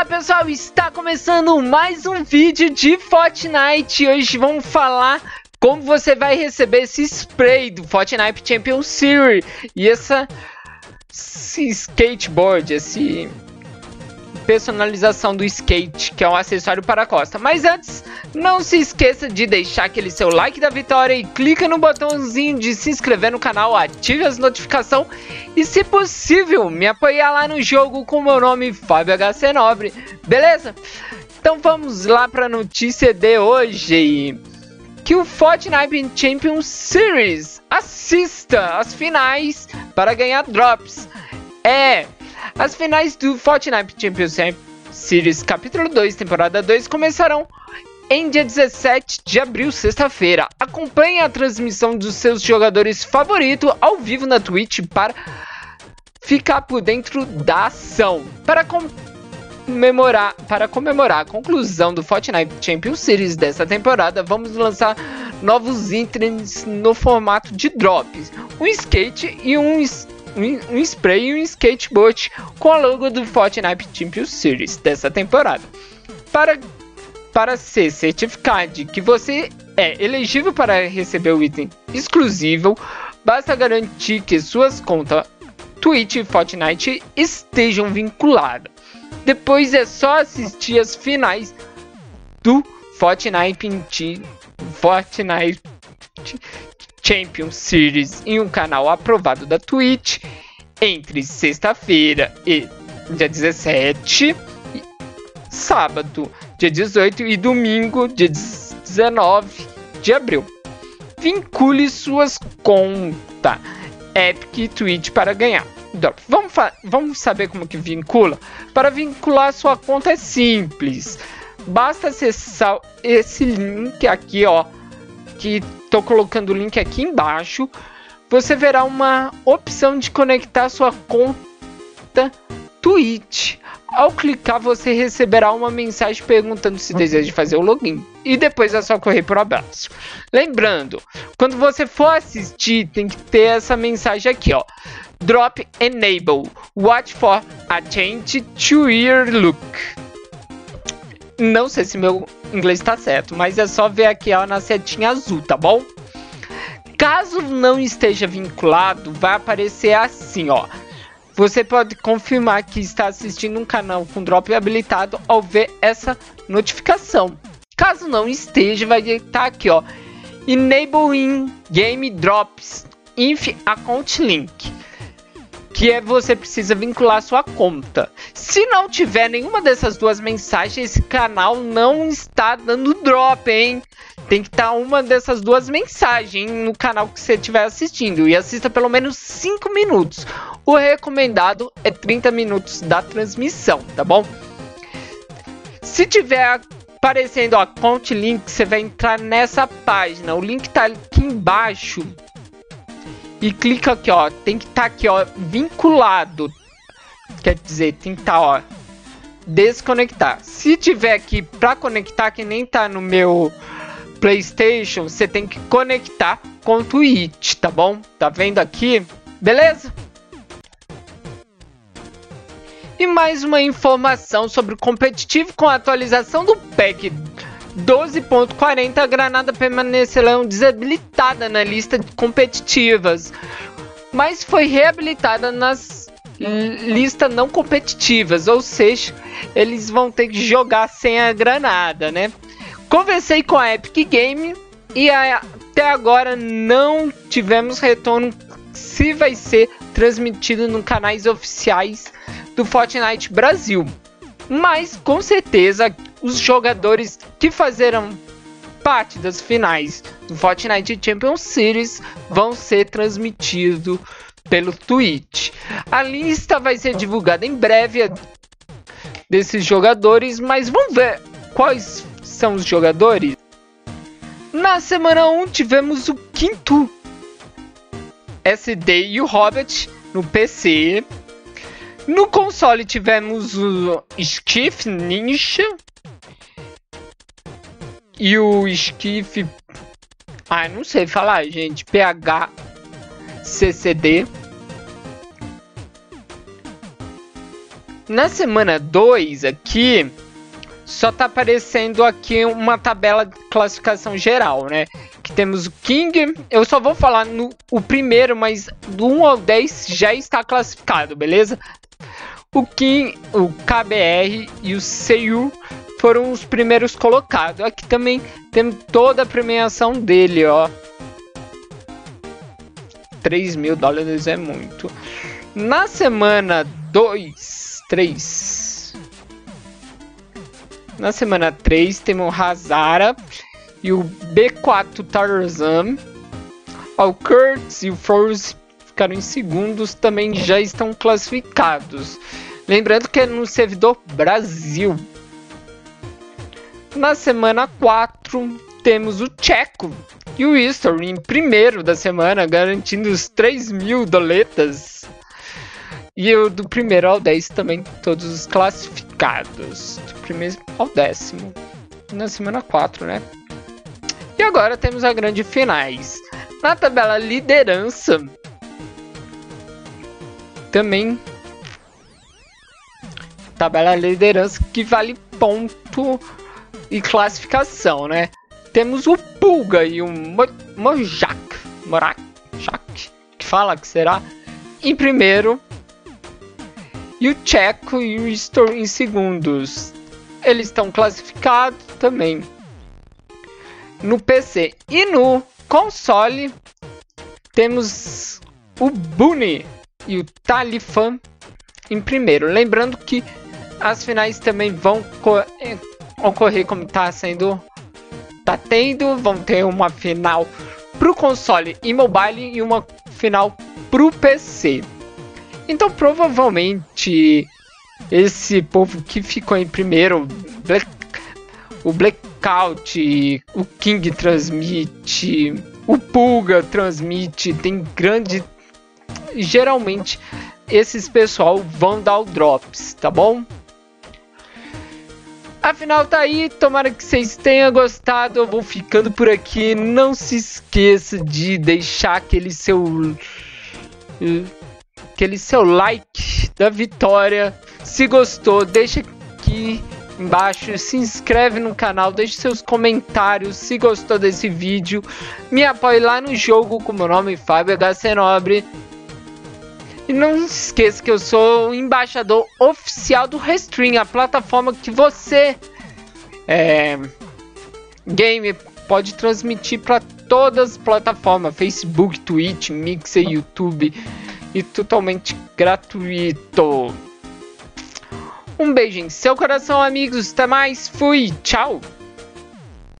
Fala pessoal, está começando mais um vídeo de Fortnite. Hoje vamos falar como você vai receber esse spray do Fortnite Champion Series e essa esse skateboard, esse personalização do skate, que é um acessório para a costa. Mas antes, não se esqueça de deixar aquele seu like da vitória e clica no botãozinho de se inscrever no canal, ative as notificações e, se possível, me apoiar lá no jogo com meu nome Fábio HC Nobre, beleza? Então vamos lá para a notícia de hoje. Que o Fortnite Champions Series assista às finais para ganhar drops. É, as finais do Fortnite Championship Series Capítulo 2, Temporada 2 começarão em dia 17 de abril, sexta-feira. Acompanhe a transmissão dos seus jogadores favoritos ao vivo na Twitch para ficar por dentro da ação. Para comemorar, para comemorar a conclusão do Fortnite Champions Series dessa temporada, vamos lançar novos itens no formato de drops, um skate e um um, spray e um skateboard com a logo do Fortnite Champions Series dessa temporada. Para, para ser certificado de que você é elegível para receber o item exclusivo, basta garantir que suas contas Twitch e Fortnite estejam vinculadas. Depois é só assistir as finais do Fortnite, Fortnite Champions Series em um canal aprovado da Twitch entre sexta-feira e dia 17, sábado, dia 18 e domingo, dia 19 de abril. Vincule suas contas Epic e Twitch para ganhar. Vamos, vamos saber como que vincula? Para vincular sua conta é simples. Basta acessar esse link aqui, ó, que Estou colocando o link aqui embaixo. Você verá uma opção de conectar sua conta Twitch. Ao clicar, você receberá uma mensagem perguntando se deseja fazer o login. E depois é só correr por abraço. Lembrando, quando você for assistir, tem que ter essa mensagem aqui, ó. Drop Enable. Watch for a change to your look. Não sei se meu inglês está certo, mas é só ver aqui ó, na setinha azul, tá bom? Caso não esteja vinculado, vai aparecer assim, ó. Você pode confirmar que está assistindo um canal com drop habilitado ao ver essa notificação. Caso não esteja, vai estar aqui, ó. Enable in Game Drops Inf Account Link que é você precisa vincular sua conta. Se não tiver nenhuma dessas duas mensagens, esse canal não está dando drop, hein? Tem que estar tá uma dessas duas mensagens no canal que você estiver assistindo e assista pelo menos 5 minutos. O recomendado é 30 minutos da transmissão, tá bom? Se tiver aparecendo a conta link, você vai entrar nessa página. O link tá aqui embaixo e clica aqui, ó. Tem que estar tá aqui, ó, vinculado. Quer dizer, tem que estar, tá, ó, desconectar. Se tiver aqui para conectar, que nem tá no meu PlayStation, você tem que conectar com o Twitch, tá bom? Tá vendo aqui? Beleza? E mais uma informação sobre o competitivo com a atualização do pack 12.40 a granada permanecerá desabilitada na lista de competitivas, mas foi reabilitada nas listas não competitivas, ou seja, eles vão ter que jogar sem a granada, né? Conversei com a Epic Game e até agora não tivemos retorno se vai ser transmitido nos canais oficiais do Fortnite Brasil. Mas com certeza os jogadores que fizeram parte das finais do Fortnite Champions Series vão ser transmitidos pelo Twitch. A lista vai ser divulgada em breve desses jogadores, mas vamos ver quais são os jogadores. Na semana 1 tivemos o quinto SD e o Hobbit no PC. No console tivemos o Skiff Ninja e o Skiff. Ah, não sei falar, gente. PH CCD. Na semana 2 aqui, só tá aparecendo aqui uma tabela de classificação geral, né? Que temos o King, eu só vou falar no o primeiro, mas do 1 ao 10 já está classificado, beleza? O King, o KBR e o Seiyu foram os primeiros colocados. Aqui também temos toda a premiação dele, ó. 3 mil dólares é muito. Na semana 2, 3. Na semana 3 temos o Hazara e o B4 Tarzan. O Kurtz e o Force ficaram em segundos, também já estão classificados. Lembrando que é no servidor Brasil. Na semana 4 temos o Checo e o History em primeiro da semana, garantindo os 3 mil doletas. E o do primeiro ao 10 também, todos os classificados. Do primeiro ao décimo. Na semana 4, né? E agora temos a grande finais. Na tabela liderança, também tabela liderança que vale ponto e classificação, né? Temos o Pulga e o Mojak, Morak, que fala que será em primeiro e o Checo e o Store em segundos. Eles estão classificados também no PC e no console temos o Bunny e o Talifan em primeiro. Lembrando que as finais também vão eh, ocorrer como está sendo, tá tendo, vão ter uma final pro console e mobile e uma final pro PC. Então provavelmente esse povo que ficou em primeiro, Black, o Blackout, o King transmite, o Pulga transmite, tem grande geralmente esses pessoal vão dar o drops, tá bom? Afinal tá aí, tomara que vocês tenham gostado. Eu vou ficando por aqui. Não se esqueça de deixar aquele seu aquele seu like da vitória. Se gostou, deixa aqui embaixo, se inscreve no canal, deixe seus comentários se gostou desse vídeo. Me apoie lá no jogo com meu nome Fábio HC Nobre. E não se esqueça que eu sou o embaixador oficial do Restream, a plataforma que você é, game pode transmitir para todas as plataformas, Facebook, Twitch, Mixer, YouTube e totalmente gratuito. Um beijo em seu coração, amigos. Até mais. Fui. Tchau.